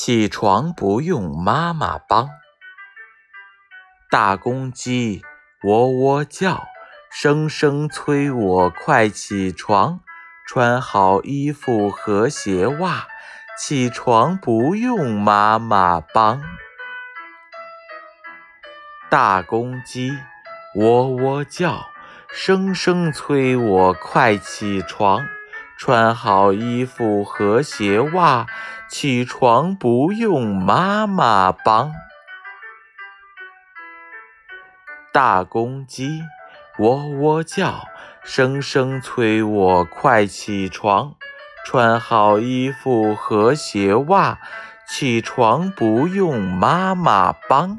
起床不用妈妈帮。大公鸡喔喔叫，声声催我快起床。穿好衣服和鞋袜，起床不用妈妈帮。大公鸡喔喔叫，声声催我快起床。穿好衣服和鞋袜，起床不用妈妈帮。大公鸡喔喔叫，声声催我快起床。穿好衣服和鞋袜，起床不用妈妈帮。